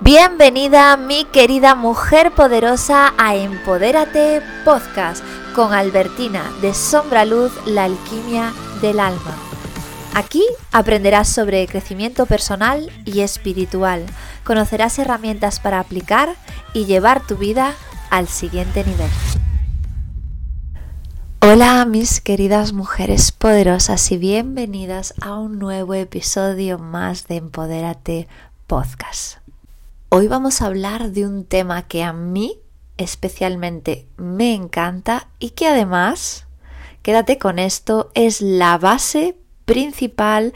Bienvenida mi querida mujer poderosa a Empodérate Podcast con Albertina de Sombra Luz, la alquimia del alma. Aquí aprenderás sobre crecimiento personal y espiritual, conocerás herramientas para aplicar y llevar tu vida al siguiente nivel. Hola mis queridas mujeres poderosas y bienvenidas a un nuevo episodio más de Empodérate Podcast. Hoy vamos a hablar de un tema que a mí especialmente me encanta y que además, quédate con esto, es la base principal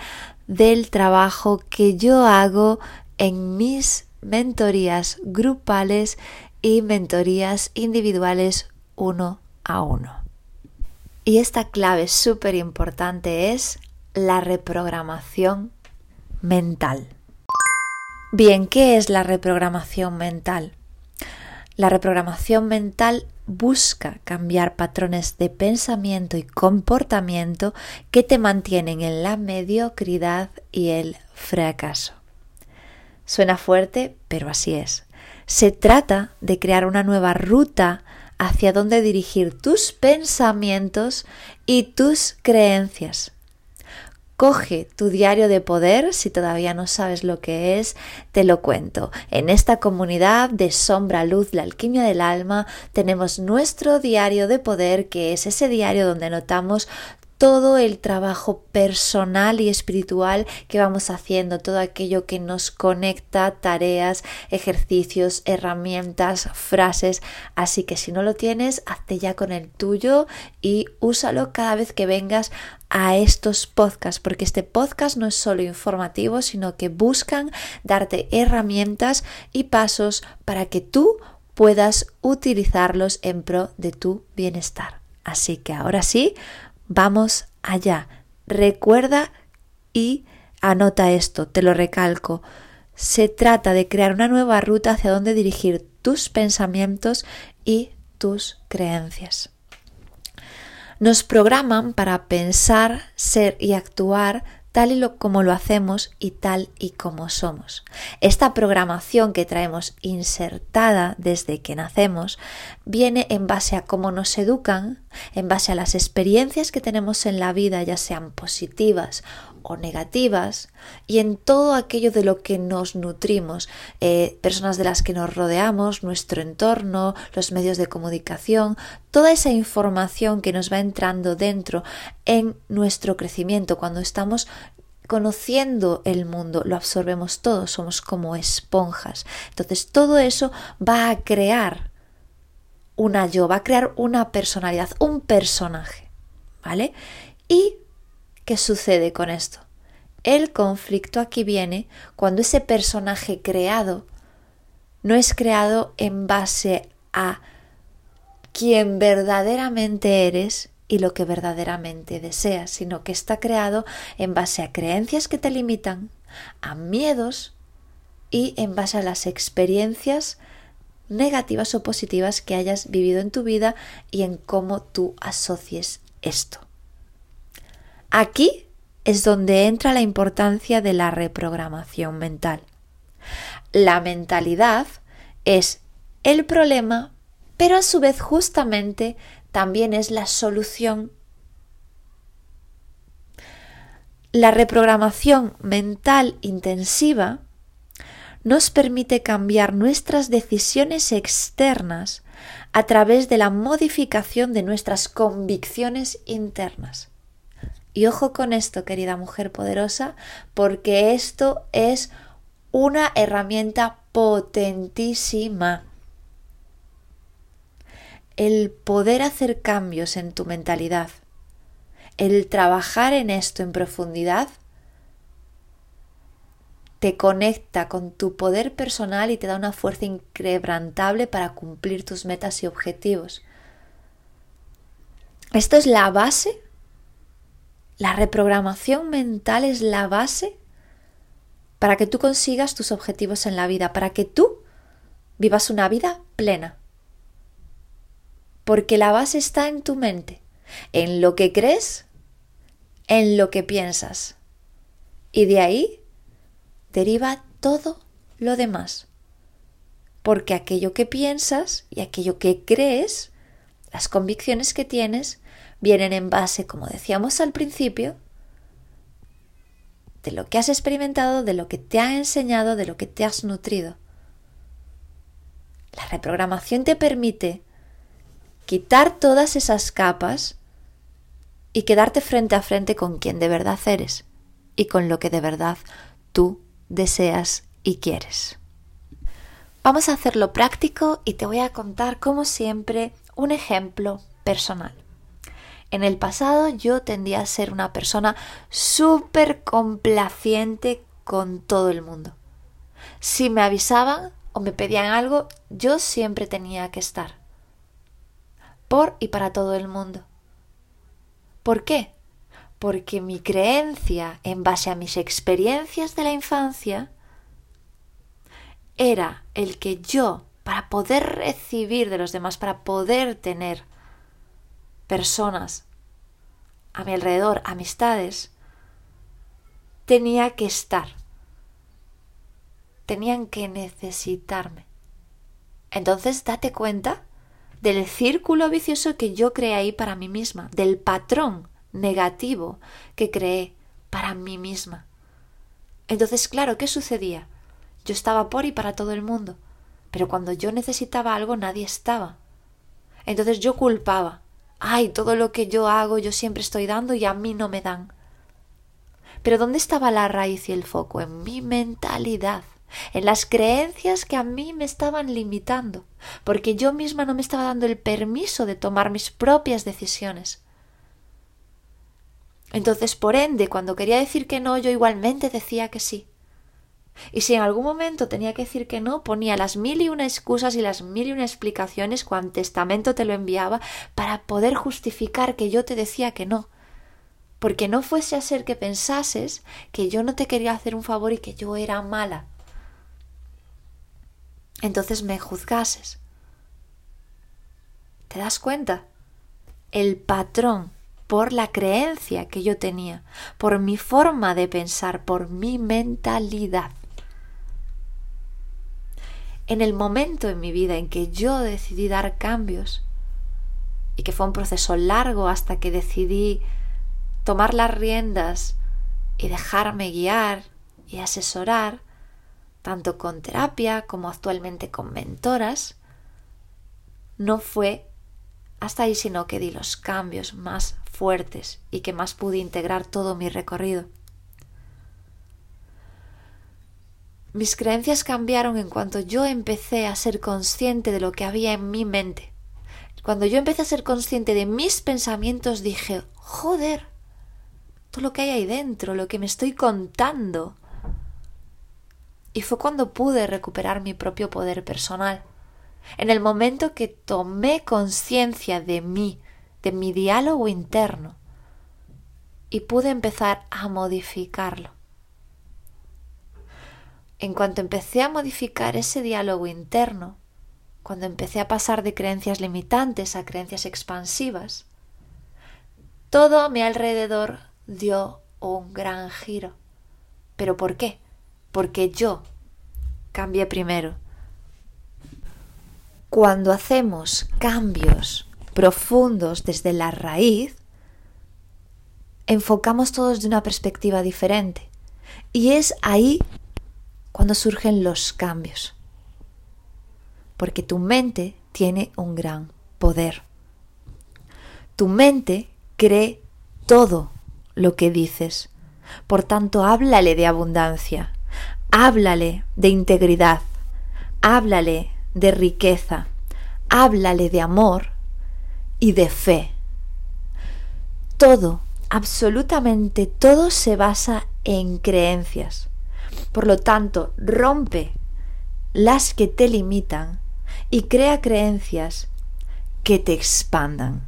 del trabajo que yo hago en mis mentorías grupales y mentorías individuales uno a uno. Y esta clave súper importante es la reprogramación mental. Bien, ¿qué es la reprogramación mental? La reprogramación mental busca cambiar patrones de pensamiento y comportamiento que te mantienen en la mediocridad y el fracaso. Suena fuerte, pero así es. Se trata de crear una nueva ruta hacia donde dirigir tus pensamientos y tus creencias Coge tu diario de poder, si todavía no sabes lo que es, te lo cuento. En esta comunidad de sombra, luz, la alquimia del alma, tenemos nuestro diario de poder, que es ese diario donde anotamos todo el trabajo personal y espiritual que vamos haciendo, todo aquello que nos conecta, tareas, ejercicios, herramientas, frases. Así que si no lo tienes, hazte ya con el tuyo y úsalo cada vez que vengas a estos podcasts, porque este podcast no es solo informativo, sino que buscan darte herramientas y pasos para que tú puedas utilizarlos en pro de tu bienestar. Así que ahora sí, Vamos allá. Recuerda y anota esto, te lo recalco. Se trata de crear una nueva ruta hacia donde dirigir tus pensamientos y tus creencias. Nos programan para pensar, ser y actuar tal y como lo hacemos y tal y como somos. Esta programación que traemos insertada desde que nacemos viene en base a cómo nos educan, en base a las experiencias que tenemos en la vida, ya sean positivas o negativas, y en todo aquello de lo que nos nutrimos, eh, personas de las que nos rodeamos, nuestro entorno, los medios de comunicación, toda esa información que nos va entrando dentro en nuestro crecimiento, cuando estamos conociendo el mundo, lo absorbemos todo, somos como esponjas. Entonces todo eso va a crear una yo, va a crear una personalidad, un personaje, ¿vale? ¿Y qué sucede con esto? El conflicto aquí viene cuando ese personaje creado no es creado en base a quien verdaderamente eres y lo que verdaderamente deseas, sino que está creado en base a creencias que te limitan, a miedos y en base a las experiencias negativas o positivas que hayas vivido en tu vida y en cómo tú asocies esto. Aquí es donde entra la importancia de la reprogramación mental. La mentalidad es el problema, pero a su vez justamente también es la solución. La reprogramación mental intensiva nos permite cambiar nuestras decisiones externas a través de la modificación de nuestras convicciones internas. Y ojo con esto, querida mujer poderosa, porque esto es una herramienta potentísima el poder hacer cambios en tu mentalidad, el trabajar en esto en profundidad, te conecta con tu poder personal y te da una fuerza inquebrantable para cumplir tus metas y objetivos. Esto es la base, la reprogramación mental es la base para que tú consigas tus objetivos en la vida, para que tú vivas una vida plena porque la base está en tu mente, en lo que crees, en lo que piensas. Y de ahí deriva todo lo demás. porque aquello que piensas y aquello que crees, las convicciones que tienes, vienen en base, como decíamos al principio, de lo que has experimentado, de lo que te ha enseñado, de lo que te has nutrido. La reprogramación te permite quitar todas esas capas y quedarte frente a frente con quien de verdad eres y con lo que de verdad tú deseas y quieres. Vamos a hacerlo práctico y te voy a contar, como siempre, un ejemplo personal. En el pasado yo tendía a ser una persona súper complaciente con todo el mundo. Si me avisaban o me pedían algo, yo siempre tenía que estar. Por y para todo el mundo. ¿Por qué? Porque mi creencia en base a mis experiencias de la infancia era el que yo, para poder recibir de los demás, para poder tener personas a mi alrededor, amistades, tenía que estar. Tenían que necesitarme. Entonces date cuenta del círculo vicioso que yo creé ahí para mí misma, del patrón negativo que creé para mí misma. Entonces, claro, ¿qué sucedía? Yo estaba por y para todo el mundo, pero cuando yo necesitaba algo nadie estaba. Entonces yo culpaba. Ay, todo lo que yo hago yo siempre estoy dando y a mí no me dan. Pero ¿dónde estaba la raíz y el foco? En mi mentalidad, en las creencias que a mí me estaban limitando, porque yo misma no me estaba dando el permiso de tomar mis propias decisiones. Entonces, por ende, cuando quería decir que no, yo igualmente decía que sí. Y si en algún momento tenía que decir que no, ponía las mil y una excusas y las mil y una explicaciones cuando testamento te lo enviaba para poder justificar que yo te decía que no. Porque no fuese a ser que pensases que yo no te quería hacer un favor y que yo era mala. Entonces me juzgases. ¿Te das cuenta? El patrón por la creencia que yo tenía, por mi forma de pensar, por mi mentalidad en el momento en mi vida en que yo decidí dar cambios, y que fue un proceso largo hasta que decidí tomar las riendas y dejarme guiar y asesorar, tanto con terapia como actualmente con mentoras, no fue hasta ahí sino que di los cambios más fuertes y que más pude integrar todo mi recorrido. Mis creencias cambiaron en cuanto yo empecé a ser consciente de lo que había en mi mente. Cuando yo empecé a ser consciente de mis pensamientos dije, joder, todo lo que hay ahí dentro, lo que me estoy contando. Y fue cuando pude recuperar mi propio poder personal. En el momento que tomé conciencia de mí, de mi diálogo interno, y pude empezar a modificarlo. En cuanto empecé a modificar ese diálogo interno, cuando empecé a pasar de creencias limitantes a creencias expansivas, todo a mi alrededor dio un gran giro. ¿Pero por qué? Porque yo cambié primero. Cuando hacemos cambios profundos desde la raíz, enfocamos todos de una perspectiva diferente. Y es ahí cuando surgen los cambios. Porque tu mente tiene un gran poder. Tu mente cree todo lo que dices. Por tanto, háblale de abundancia, háblale de integridad, háblale de riqueza, háblale de amor y de fe. Todo, absolutamente todo se basa en creencias. Por lo tanto, rompe las que te limitan y crea creencias que te expandan.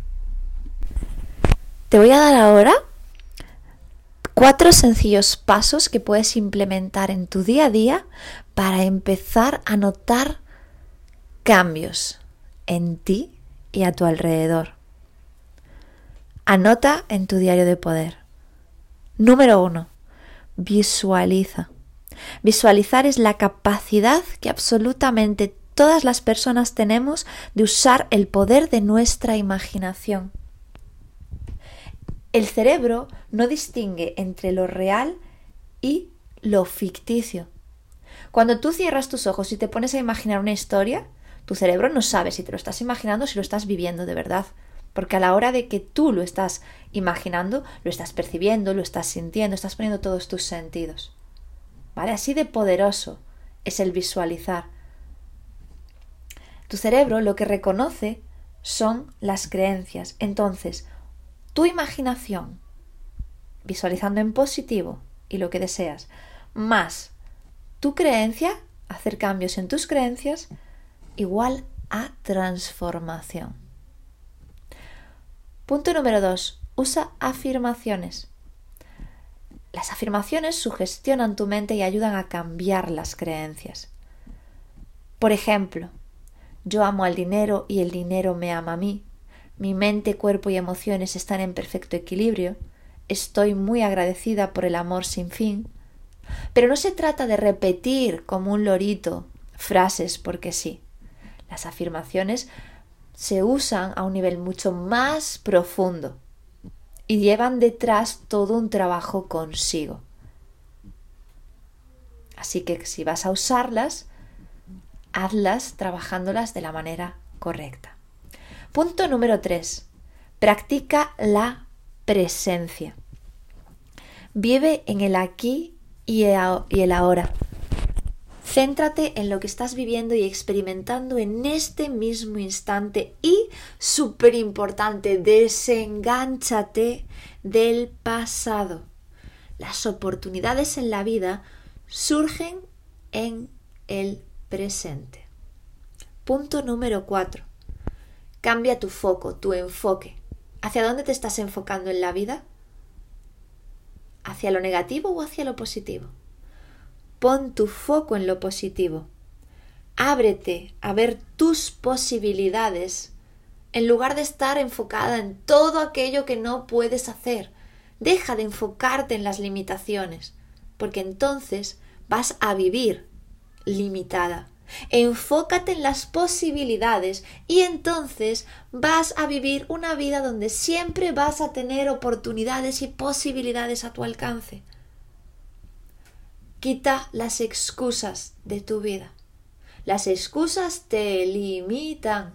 Te voy a dar ahora cuatro sencillos pasos que puedes implementar en tu día a día para empezar a notar cambios en ti y a tu alrededor. Anota en tu diario de poder. Número uno, visualiza. Visualizar es la capacidad que absolutamente todas las personas tenemos de usar el poder de nuestra imaginación. El cerebro no distingue entre lo real y lo ficticio. Cuando tú cierras tus ojos y te pones a imaginar una historia, tu cerebro no sabe si te lo estás imaginando o si lo estás viviendo de verdad. Porque a la hora de que tú lo estás imaginando, lo estás percibiendo, lo estás sintiendo, estás poniendo todos tus sentidos. Así de poderoso es el visualizar. Tu cerebro lo que reconoce son las creencias. Entonces, tu imaginación, visualizando en positivo y lo que deseas, más tu creencia, hacer cambios en tus creencias, igual a transformación. Punto número 2. Usa afirmaciones. Las afirmaciones sugestionan tu mente y ayudan a cambiar las creencias. Por ejemplo, yo amo al dinero y el dinero me ama a mí. Mi mente, cuerpo y emociones están en perfecto equilibrio. Estoy muy agradecida por el amor sin fin. Pero no se trata de repetir como un lorito frases porque sí. Las afirmaciones se usan a un nivel mucho más profundo y llevan detrás todo un trabajo consigo. Así que si vas a usarlas, hazlas trabajándolas de la manera correcta. Punto número 3. Practica la presencia. Vive en el aquí y el ahora. Céntrate en lo que estás viviendo y experimentando en este mismo instante y, súper importante, desengánchate del pasado. Las oportunidades en la vida surgen en el presente. Punto número 4. Cambia tu foco, tu enfoque. ¿Hacia dónde te estás enfocando en la vida? ¿Hacia lo negativo o hacia lo positivo? Pon tu foco en lo positivo. Ábrete a ver tus posibilidades en lugar de estar enfocada en todo aquello que no puedes hacer. Deja de enfocarte en las limitaciones, porque entonces vas a vivir limitada. Enfócate en las posibilidades y entonces vas a vivir una vida donde siempre vas a tener oportunidades y posibilidades a tu alcance. Quita las excusas de tu vida. Las excusas te limitan.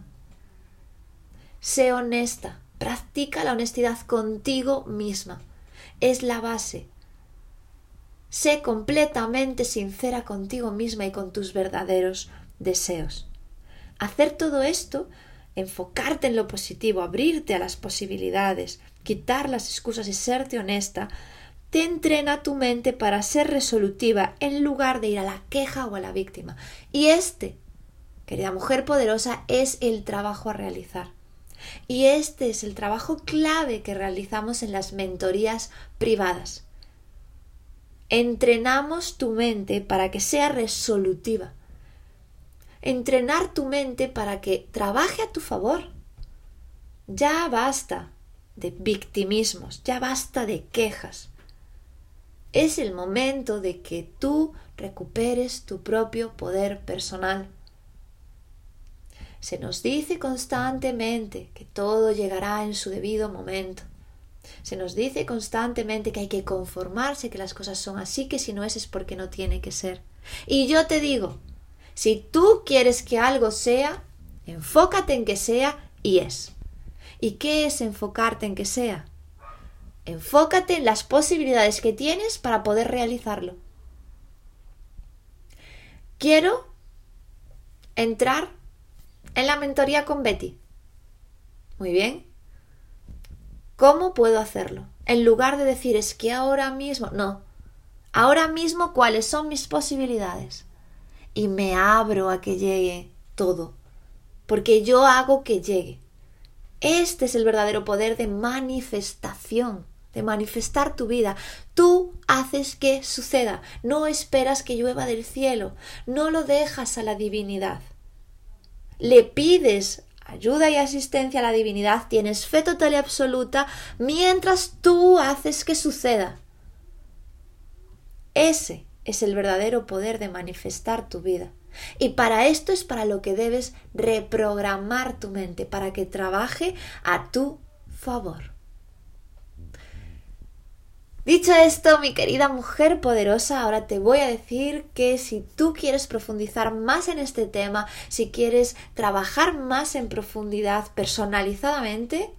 Sé honesta. Practica la honestidad contigo misma. Es la base. Sé completamente sincera contigo misma y con tus verdaderos deseos. Hacer todo esto, enfocarte en lo positivo, abrirte a las posibilidades, quitar las excusas y serte honesta, te entrena tu mente para ser resolutiva en lugar de ir a la queja o a la víctima. Y este, querida mujer poderosa, es el trabajo a realizar. Y este es el trabajo clave que realizamos en las mentorías privadas. Entrenamos tu mente para que sea resolutiva. Entrenar tu mente para que trabaje a tu favor. Ya basta de victimismos, ya basta de quejas es el momento de que tú recuperes tu propio poder personal. Se nos dice constantemente que todo llegará en su debido momento. Se nos dice constantemente que hay que conformarse, que las cosas son así, que si no es es porque no tiene que ser. Y yo te digo, si tú quieres que algo sea, enfócate en que sea y es. ¿Y qué es enfocarte en que sea? Enfócate en las posibilidades que tienes para poder realizarlo. Quiero entrar en la mentoría con Betty. Muy bien. ¿Cómo puedo hacerlo? En lugar de decir es que ahora mismo, no. Ahora mismo cuáles son mis posibilidades. Y me abro a que llegue todo. Porque yo hago que llegue. Este es el verdadero poder de manifestación de manifestar tu vida. Tú haces que suceda, no esperas que llueva del cielo, no lo dejas a la divinidad. Le pides ayuda y asistencia a la divinidad, tienes fe total y absoluta, mientras tú haces que suceda. Ese es el verdadero poder de manifestar tu vida. Y para esto es para lo que debes reprogramar tu mente, para que trabaje a tu favor. Dicho esto, mi querida mujer poderosa, ahora te voy a decir que si tú quieres profundizar más en este tema, si quieres trabajar más en profundidad personalizadamente,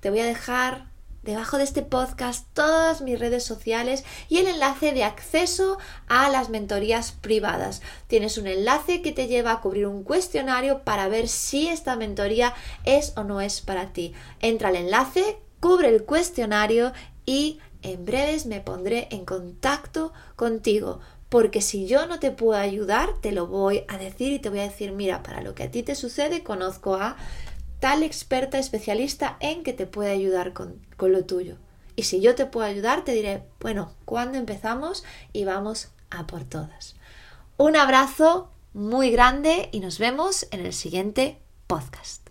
te voy a dejar debajo de este podcast todas mis redes sociales y el enlace de acceso a las mentorías privadas. Tienes un enlace que te lleva a cubrir un cuestionario para ver si esta mentoría es o no es para ti. Entra al enlace, cubre el cuestionario y en breves me pondré en contacto contigo. Porque si yo no te puedo ayudar, te lo voy a decir y te voy a decir, mira, para lo que a ti te sucede, conozco a tal experta especialista en que te puede ayudar con, con lo tuyo. Y si yo te puedo ayudar, te diré, bueno, ¿cuándo empezamos? Y vamos a por todas. Un abrazo muy grande y nos vemos en el siguiente podcast.